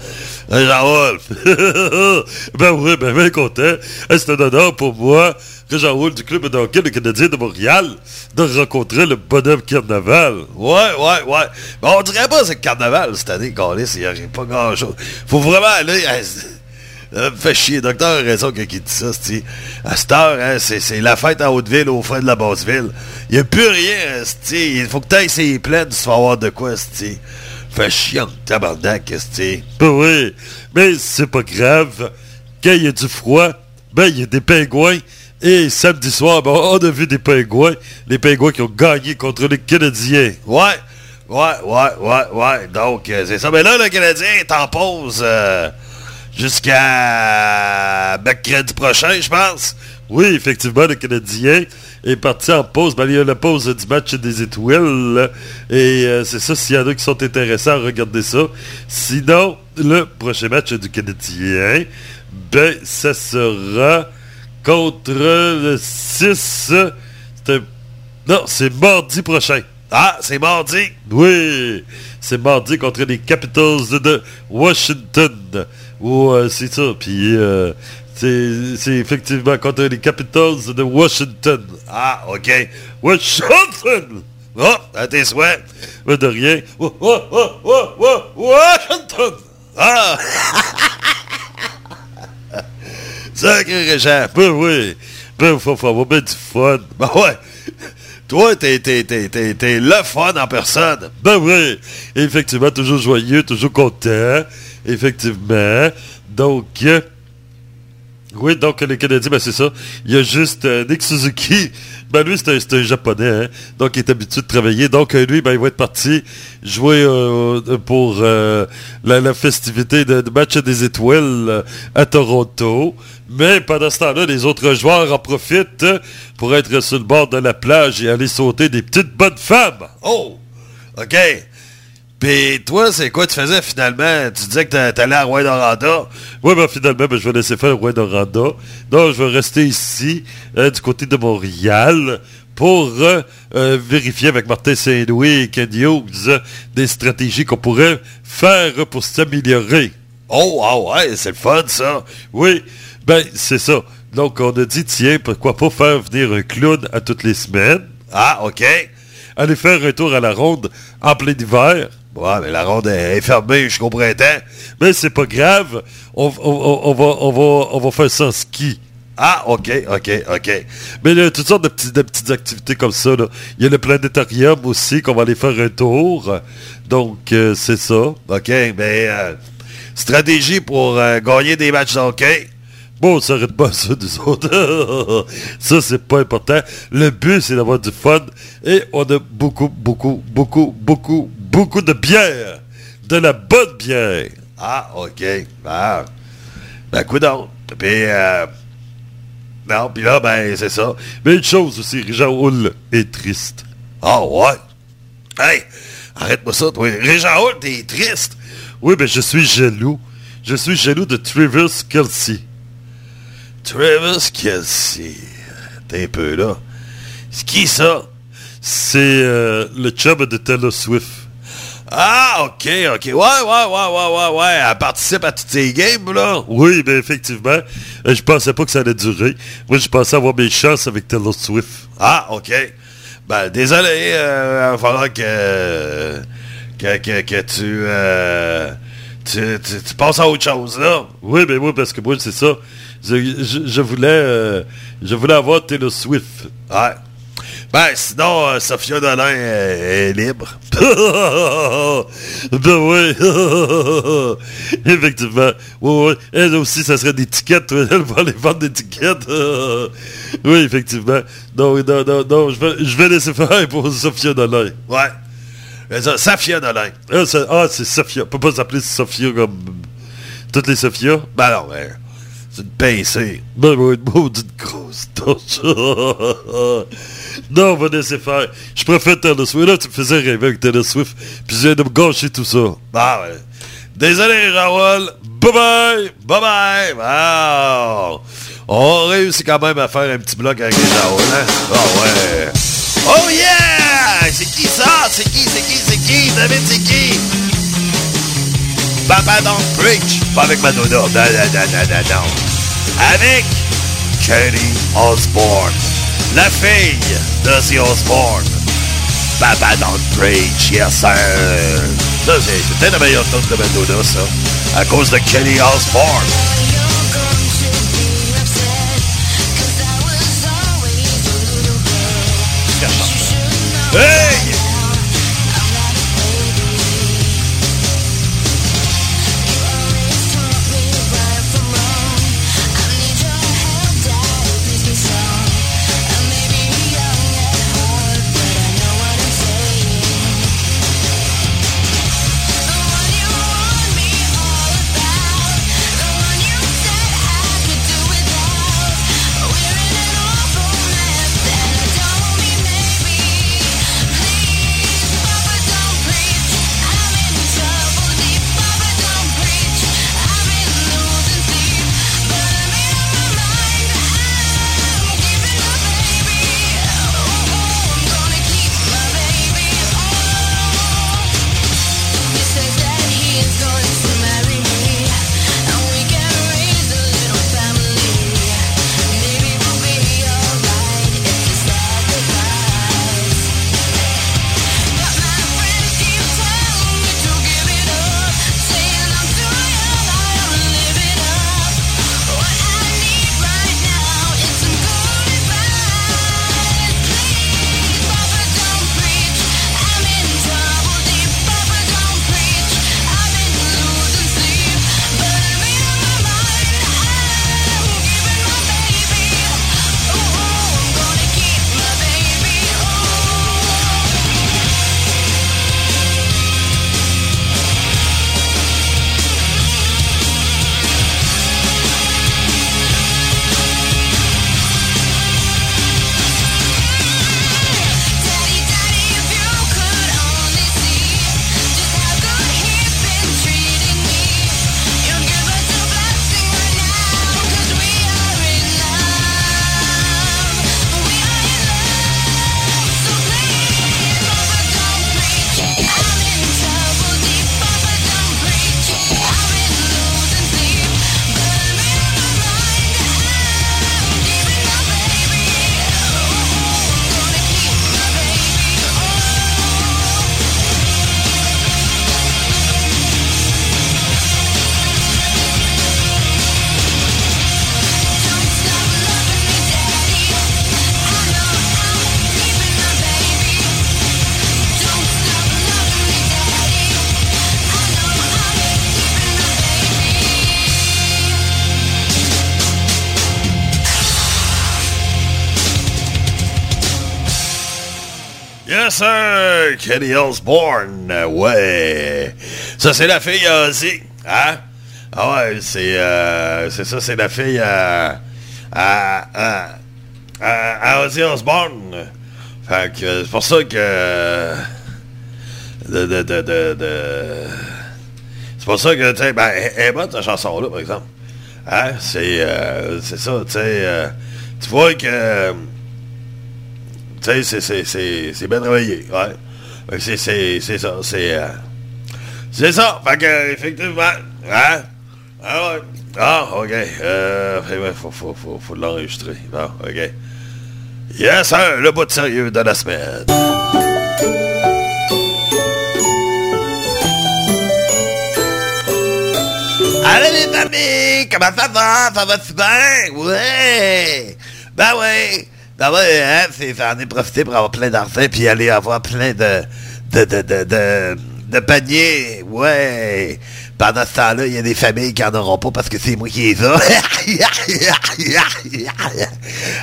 [SPEAKER 8] Régent Hall. ben oui, ben bien content. C'est un honneur pour moi, Régent Hall du Club de hockey le Canadien de Montréal, de rencontrer le bonhomme carnaval. Ouais, ouais, ouais. Ben, on dirait pas que c'est carnaval cette année, Calis, il n'y aurait pas grand-chose. Faut vraiment aller... à- Me fait chier, docteur a raison quand il dit ça, c'ti. À cette heure, hein, c'est, la fête en Haute-Ville, aux frais de la Basse-Ville. Il n'y a plus rien, c'ti. Il faut que t'ailles ses plaines, tu vas avoir de quoi, c'ti. Fait chiant, tabarnak, c'ti. Ben oui, mais c'est pas grave. Quand il y a du froid, ben il y a des pingouins. Et samedi soir, ben, on a vu des pingouins. Les pingouins qui ont gagné contre les Canadiens. Ouais, ouais, ouais, ouais, ouais. Donc, euh, c'est ça. Mais là, le Canadien est en pause euh, jusqu'à mercredi prochain, je pense. Oui, effectivement, le Canadien est parti en pause. Ben, il y a la pause du match des étoiles. Et euh, c'est ça, s'il y en a qui sont intéressés à regarder ça. Sinon, le prochain match du Canadien, ben, ça sera contre le 6. C'est un- Non, c'est mardi prochain. Ah, c'est mardi? Oui, c'est mardi contre les Capitals de Washington. Ouais, c'est ça. Puis, euh, c'est effectivement contre les Capitals de Washington. Ah, OK. Washington!
[SPEAKER 9] Oh, à tes souhaits. Ouais, de rien. Oh, oh, oh, Washington. Ah! Sacré Régent. Ben oui. Ben, faut, faut avoir bien du fun. Ben ouais. Toi, t'es le fun en personne. Ben oui. Effectivement, toujours joyeux, toujours content. Effectivement. Donc, euh, oui, donc les Canadiens, ben c'est ça. Il y a juste euh, Nick Suzuki. Ben lui, c'est un, japonais, hein. Donc il est habitué de travailler. Donc euh, lui, ben il va être parti jouer pour la, festivité de, de match des étoiles à Toronto. Mais pendant ce temps-là, les autres joueurs en profitent pour être sur le bord de la plage et aller sauter des petites bonnes femmes. Oh! OK. Puis toi, c'est quoi tu faisais finalement? Tu disais que t'a- t'allais à Rouen-Noranda. Oui, ben finalement, ben, je vais laisser faire Rouen-Noranda. Donc, je vais rester ici, euh, du côté de Montréal, pour euh, euh, vérifier avec Martin Saint-Louis et Ken Hughes des stratégies qu'on pourrait faire pour s'améliorer. Oh, ah ouais, c'est le fun, ça. Oui, ben, c'est ça. Donc, on a dit, tiens, pourquoi pas faire venir un clown à toutes les semaines? Ah, OK. Aller faire un tour à la ronde en plein hiver. Ouais, mais la ronde est fermée jusqu'au printemps. Mais c'est pas grave. On, on- on- on va, on, va, on va faire ça en ski. Ah, OK, OK, OK. Mais il y a toutes sortes de, de petites activités comme ça. Il y a le planétarium aussi qu'on va aller faire un tour. Donc, euh, c'est ça. OK, mais euh, stratégie pour euh, gagner des matchs de hockey. Bon, ça arrête pas ça, nous autres. ça, c'est pas important. Le but, c'est d'avoir du fun. Et on a beaucoup, beaucoup, beaucoup, beaucoup, beaucoup de bière. De la bonne bière. Ah, OK. Ben, ben coudonc. Puis, euh, non, puis là, ben, c'est ça. Mais une chose aussi, Régent Hull est triste. Ah, ouais? Hey, arrête-moi ça, toi. Régent Hull, t'es triste? Oui, ben, je suis jaloux. Je suis jaloux de Travis Kelsey. Travis Kelsey. T'es un peu là. C'est qui ça? C'est euh, le chum de Taylor Swift. Ah, ok, ok. Ouais, ouais, ouais, ouais, ouais, ouais. Elle participe à toutes ces games, là. Oui, ben effectivement. Euh, je pensais pas que ça allait durer. Moi, je pensais avoir mes chances avec Taylor Swift. Ah, ok. Ben, désolé. Euh, il va falloir que, que, que, que tu, euh, tu, tu, tu passes à autre chose, là. Oui, ben oui, parce que moi, c'est ça. Je, je- je voulais, euh, je voulais avoir Taylor Swift. Ouais. Ben, sinon, euh, Sophia Dolin est, est libre. ben oui. Effectivement. Oui, oui. Elle aussi, ça serait des tickets. Elle va aller vendre des tickets. oui, effectivement. Non, non, non, non. Je vais, je vais laisser faire pour Sophia Dolin. Ouais. Sophia Dolin. Ah, c'est, ah, c'est Sophia. On peut pas s'appeler Sophia comme toutes les Sophia. Ben non, mais... C'est une pincée. Ben oui, une maudite grosse torche. Non, on va laisser faire. Je préfère Taylor Swift. Là, tu me faisais rêver avec Taylor Swift. Puis je viens de me gâcher tout ça. Ah ouais. Désolé, Raoul. Bye bye. Bye bye. Wow. On réussit quand même à faire un petit bloc avec les Raoul, hein? Ah ouais. Oh yeah! C'est qui ça? C'est qui? C'est qui? C'est qui? David, c'est qui? Papa Don't Preach. Pas avec Madonna. Non, non, non, non, non. Avec Kelly Osbourne. La fille d'Ozzy Osbourne. Papa Don't Preach, yes sir. Ça, peut-être la meilleure tune de Madonna, ça. À cause de Kelly Osbourne. Hey!
[SPEAKER 2] Sir! Kelly Osbourne, euh, ouais. Ça, c'est la fille à Ozzy, hein? Ah ouais, c'est euh, c'est ça, c'est la fille à... à... à... à, à Ozzy Osbourne. Fait que c'est pour ça que... De... de... de... de, C'est pour ça que, tu sais, ben, elle est bonne, cette chanson-là, par exemple. Hein? C'est... euh, c'est ça, tu sais... euh, tu vois que... Sais, c'est- bien travaillé, ouais. C'est- ça, c'est... euh, c'est ça, fait que, effectivement, hein? Ah ouais. Ah, ok. Euh, faut, faut, faut, faut l'enregistrer. Bon, ok. Yes, sir, le bout de sérieux de la semaine. Allez les amis, comment ça va? Ça va super? Ouais! Ben ouais! Ben ouais, hein, c'est, j'en ai profité pour avoir plein d'argent puis aller avoir plein de, de, de, de, de, de paniers. Ouais! Pendant ce temps-là, il y a des familles qui en auront pas parce que c'est moi qui les ai.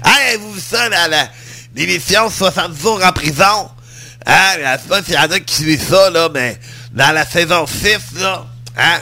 [SPEAKER 2] hey, vous ça, là, la, l'émission 60 jours en prison? Hein, je sais pas s'il y en a qui suivent ça, là, mais dans la saison 6, là, hein,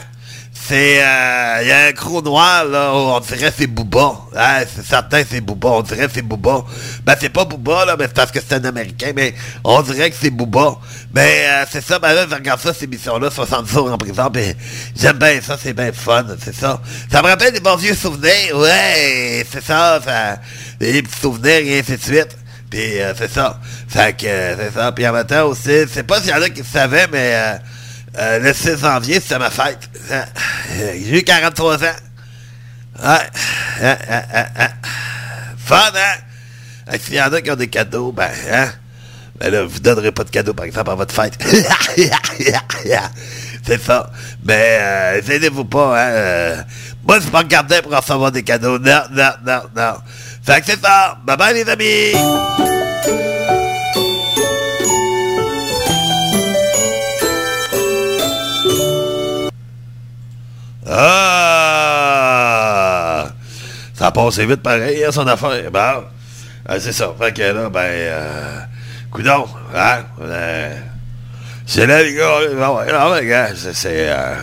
[SPEAKER 2] c'est, euh, il y a un gros noir, là, on dirait c'est Booba. Hein, c'est certain, c'est Booba. On dirait c'est Booba. Ben, c'est pas Booba, là, mais c'est parce que c'est un Américain, mais on dirait que c'est Booba. Mais, euh, c'est ça, ben là, je regarde ça, ces émissions-là, 60 jours en prison, ben, j'aime bien ça, c'est bien fun, c'est ça. Ça me rappelle des bons vieux souvenirs, ouais, c'est ça, ça, des petits souvenirs et ainsi de suite. Puis, euh, c'est ça. Fait que, euh, c'est ça. Puis en même temps aussi, sais pas s'il y en a qui le savaient, mais euh, le 6 janvier, c'était ma fête. Euh, J'ai eu 43 ans. Ouais. Hein, hein. Fun, hein? S'il y en a qui ont des cadeaux, ben, hein? Ben là, vous donnerez pas de cadeaux, par exemple, à votre fête. c'est ça. Mais, euh, aidez-vous pas, hein? moi, je pour recevoir des cadeaux. Non, non, non, non. Fait que c'est ça. Bye bye, les amis! Ah! Ça a passé vite pareil, hein, son affaire. Bon. Ah, c'est ça. Fait que là, ben, euh, coudon, hein? euh, c'est là, les gars. Ouais, ah ouais, gars, c'est, c'est, euh,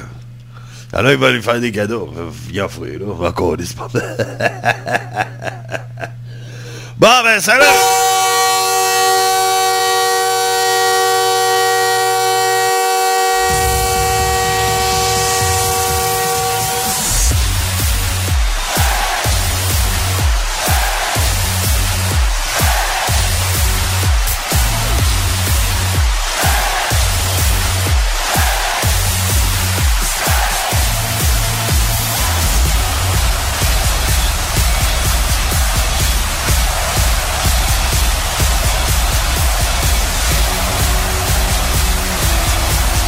[SPEAKER 2] y en a qui lui faire des cadeaux. Viens offrir, là. Encore, c'est pas Bon, ben, salut!